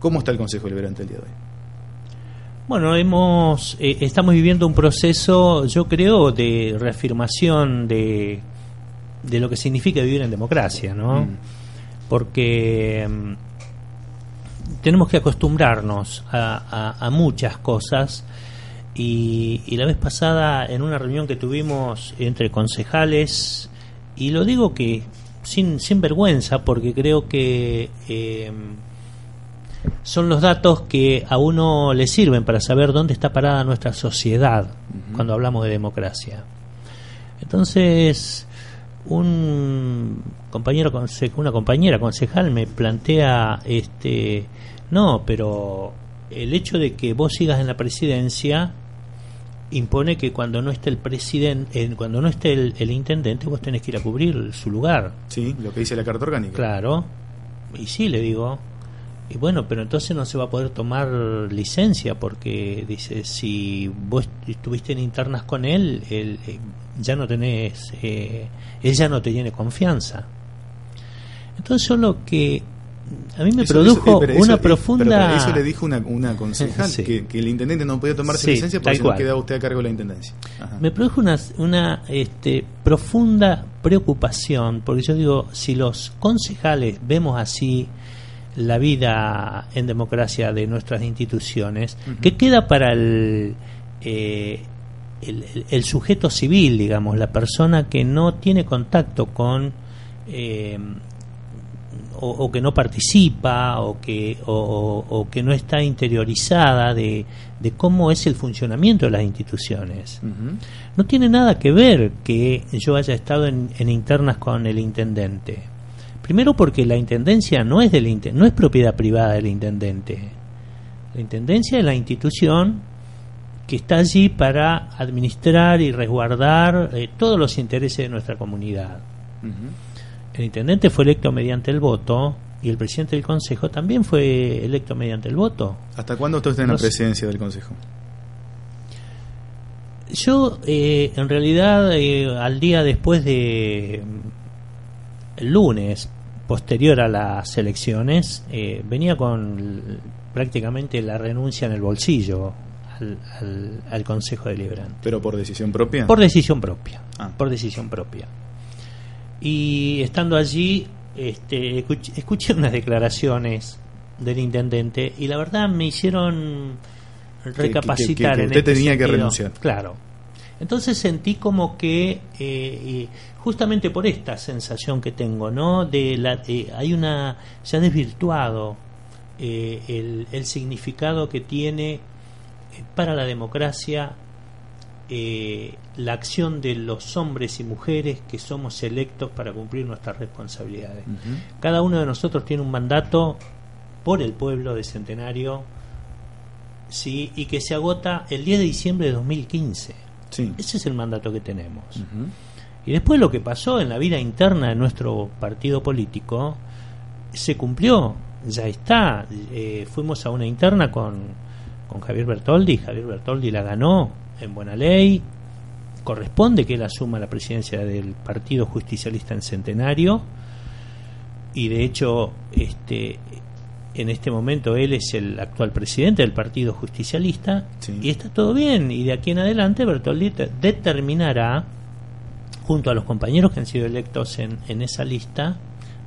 ¿Cómo está el Consejo Deliberante el día de hoy? Bueno, hemos, eh, estamos viviendo un proceso, yo creo, de reafirmación de, de lo que significa vivir en democracia, ¿no? Mm. Porque mm, tenemos que acostumbrarnos a, a- a muchas cosas y, y la vez pasada en una reunión que tuvimos entre concejales, y lo digo que sin, sin vergüenza, porque creo que... eh, son los datos que a uno le sirven para saber dónde está parada nuestra sociedad cuando hablamos de democracia. Entonces, un compañero una compañera concejal me plantea este no, pero el hecho de que vos sigas en la presidencia impone que cuando no esté el presidente, cuando no esté el, el intendente, vos tenés que ir a cubrir su lugar. Sí, lo que dice la Carta Orgánica. Claro. Y sí, le digo. Y bueno, pero entonces no se va a poder tomar licencia porque dice, si vos estuviste en internas con él, él eh, ya no tenés, eh, él ya no te tiene confianza. Entonces yo lo que a mí me Eso- produjo eso- espera, una eso- profunda... pero eso le dijo una, una concejal Sí. que, que el intendente no podía tomarse Sí, licencia porque no quedaba usted a cargo de la intendencia. Ajá. me produjo una, una este, profunda preocupación, porque yo digo, si los concejales vemos así la vida en democracia de nuestras instituciones, Ujú. ¿qué queda para el, eh, el, el- sujeto civil, digamos, la persona que no tiene contacto con... eh, o, o que no participa o que, o, que no está interiorizada de, de cómo es el funcionamiento de las instituciones. No tiene nada que ver que yo haya estado en, en internas con el intendente. Primero porque la intendencia no es del no es propiedad privada del intendente. La intendencia es la institución que está allí para administrar y resguardar eh, todos los intereses de nuestra comunidad. El intendente fue electo mediante el voto y el presidente del consejo también fue electo mediante el voto. ¿Hasta cuándo usted está en No la sé. presidencia del Consejo? Yo, eh, en realidad, eh, al día después de mm, el lunes, posterior a las elecciones, eh, venía con prácticamente la renuncia en el bolsillo al, al- al Consejo Deliberante. ¿Pero por decisión propia? Por decisión propia. Ah. Por decisión propia. Y estando allí, este, escuch- escuché unas declaraciones del intendente y la verdad me hicieron que- recapacitar que- que en usted este tenía que renunciar. Claro. Entonces sentí como que eh, y justamente por esta sensación que tengo, ¿no? De la, eh, hay una se ha desvirtuado eh, el, el significado que tiene eh, para la democracia eh, la acción de los hombres y mujeres que somos electos para cumplir nuestras responsabilidades. Cada uno de nosotros tiene un mandato por el pueblo de Centenario sí, y que se agota el 10 de diciembre de 2015. Sí. Ese es el mandato que tenemos. Y después lo que pasó en la vida interna de nuestro partido político se cumplió, ya está. Eh, fuimos a una interna con, con Javier Bertoldi, Javier Bertoldi la ganó en buena ley, corresponde que él asuma la presidencia del Partido Justicialista en Centenario y de hecho este en este momento él es el actual presidente del Partido Justicialista Sí. y está todo bien y de aquí en adelante Bertoldi te- determinará junto a los compañeros que han sido electos en, en esa lista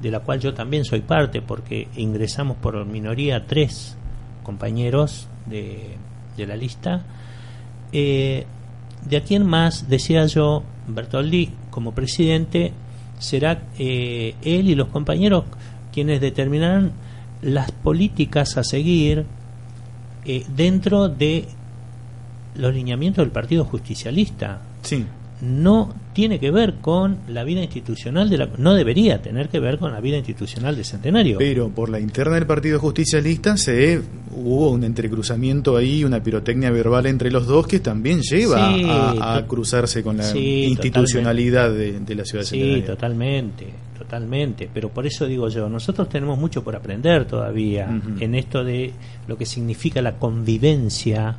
de la cual yo también soy parte porque ingresamos por minoría tres compañeros de, de la lista eh, de aquí en más, decía yo, Bertoldi como presidente, será eh, él y los compañeros quienes determinarán las políticas a seguir eh, dentro de los lineamientos del Partido Justicialista. Sí. No tiene que ver con la vida institucional de la, no debería tener que ver con la vida institucional de Centenario. Pero por la interna del Partido Justicialista se hubo un entrecruzamiento ahí, una pirotecnia verbal entre los dos que también lleva Sí, a, cruzarse con la sí, institucionalidad de, de la ciudad de Sí, totalmente, totalmente. Pero por eso digo yo, nosotros tenemos mucho por aprender todavía en esto de lo que significa la convivencia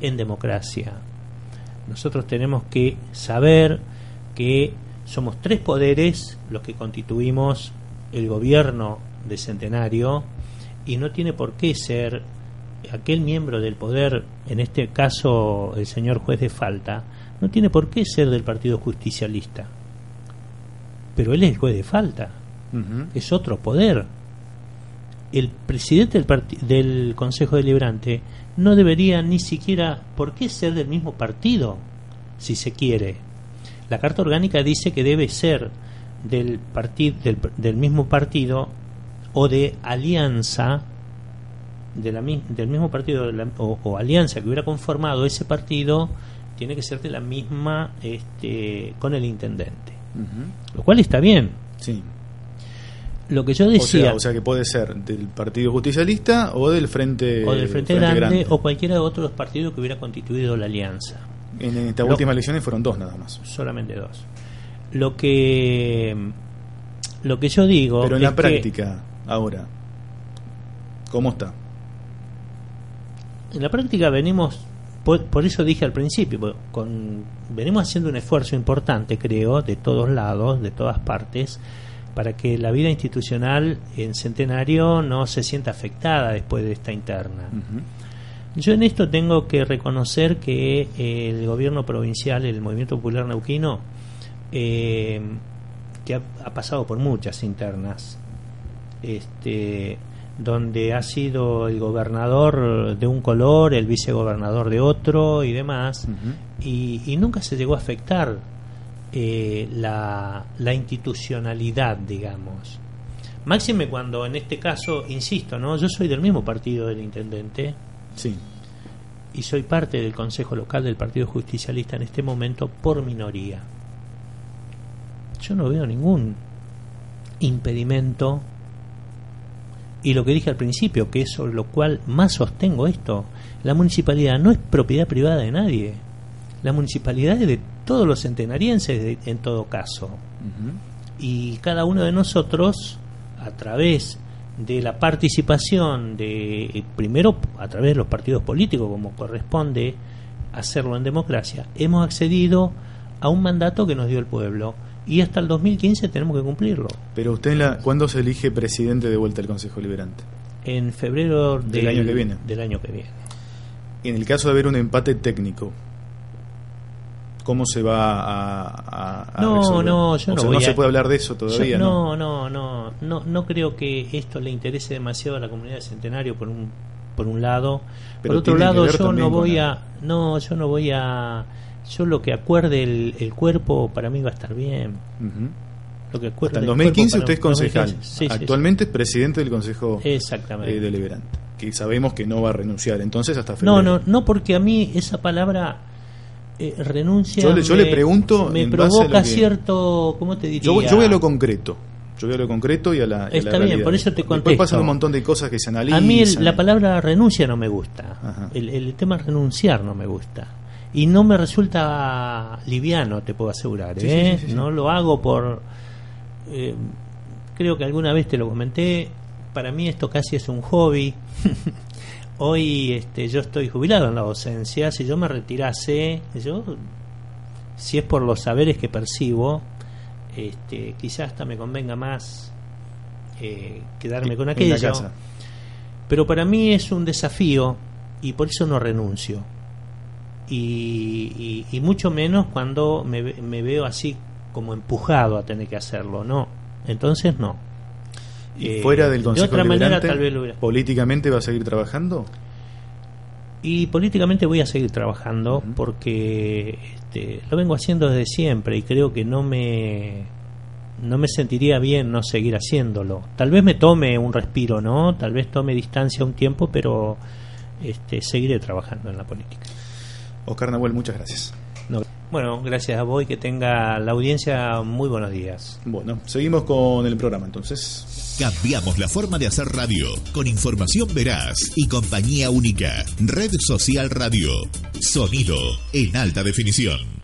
en democracia. Nosotros tenemos que saber que somos tres poderes los que constituimos el gobierno de Centenario y no tiene por qué ser aquel miembro del poder, en este caso el señor juez de falta, no tiene por qué ser del Partido Justicialista. Pero él es el juez de falta, es otro poder. El presidente del, del Consejo Deliberante no debería ni siquiera por qué ser del mismo partido, si se quiere. La Carta Orgánica dice que debe ser del, del, del mismo partido o de alianza de la del mismo partido de la- o, o alianza que hubiera conformado ese partido tiene que ser de la misma este, con el intendente lo cual está bien Sí. Lo que yo O decía sea, o sea que puede ser del Partido Justicialista o del Frente, o del Frente, Grande, o cualquiera de otros partidos que hubiera constituido la alianza En estas últimas elecciones fueron dos nada más. solamente dos lo que lo que yo digo Pero en es la que- práctica, ahora, ¿cómo está? en la práctica venimos por, por eso dije al principio po- con venimos haciendo un esfuerzo importante creo de todos lados de todas partes para que la vida institucional en Centenario no se sienta afectada después de esta interna. Yo en esto tengo que reconocer que eh, el gobierno provincial, el Movimiento Popular Neuquino, eh, que ha, ha pasado por muchas internas, este, donde ha sido el gobernador de un color, el vicegobernador de otro y demás, y nunca se llegó a afectar eh, la, la institucionalidad, digamos. Máxime cuando en este caso, insisto, ¿no? yo soy del mismo partido del intendente, Sí. y soy parte del Consejo Local del Partido Justicialista en este momento por minoría. Yo no veo ningún impedimento y lo que dije al principio, que es sobre lo cual más sostengo esto, la municipalidad no es propiedad privada de nadie. La municipalidad es de todos los centenarienses de- en todo caso. Y cada uno de nosotros a través de la participación de eh, primero a través de los partidos políticos como corresponde hacerlo en democracia hemos accedido a un mandato que nos dio el pueblo. Y hasta el 2015 tenemos que cumplirlo. Pero usted, en la, ¿cuándo se elige presidente de vuelta del Consejo Liberante? en febrero Del año que viene. del año que viene. En el caso de haber un empate técnico, ¿cómo se va a, No, resolver? no, yo O no sea, voy no se a- puede hablar de eso todavía, Yo- ¿no? no, no, no, no, no creo que esto le interese demasiado a la comunidad de Centenario por un por un lado, Pero por otro lado yo no voy a no, yo no voy a yo lo que acuerde el, el cuerpo para mí va a estar bien. Lo que acuerde Hasta el el 2015 cuerpo usted es concejal. 2015, sí, sí, sí. Actualmente es presidente del Consejo Exactamente. eh, Deliberante. Que sabemos que no va a renunciar. Entonces, hasta No, febrero. no, no porque a mí esa palabra eh, renuncia Yo le- yo le pregunto me provoca que- cierto, ¿cómo te diría? Yo, voy- yo voy a lo concreto. Yo voy a lo concreto y a la. y a la Está bien, realidad. por eso te Después contesto. pasan un montón de cosas que se analizan. A mí el- la palabra renuncia no me gusta. El, el tema renunciar no me gusta. Y no me resulta liviano, te puedo asegurar. Sí, ¿eh? sí, sí. No lo hago por... eh, creo que alguna vez te lo comenté. Para mí esto casi es un hobby. Hoy este, yo estoy jubilado en la docencia. Si yo me retirase, yo, si es por los saberes que percibo, este, quizás hasta me convenga más eh, quedarme con En la aquello. casa. Pero para mí es un desafío y por eso no renuncio. Y, y- y mucho menos cuando me, me veo así como empujado a tener que hacerlo, no. Entonces no. Y Eh, fuera del Consejo de otra manera Deliberante, tal vez lo hubiera. políticamente va a seguir trabajando. Y políticamente voy a seguir trabajando porque este, lo vengo haciendo desde siempre y creo que no me no me sentiría bien no seguir haciéndolo. Tal vez me tome un respiro, ¿no? Tal vez tome distancia un tiempo, pero este, seguiré trabajando en la política. Oscar Nahuel, muchas gracias. No, Bueno, gracias a vos y que tenga la audiencia muy buenos días. Bueno, seguimos con el programa entonces. Cambiamos la forma de hacer radio con información veraz y compañía única. Red Social Radio. Sonido en alta definición.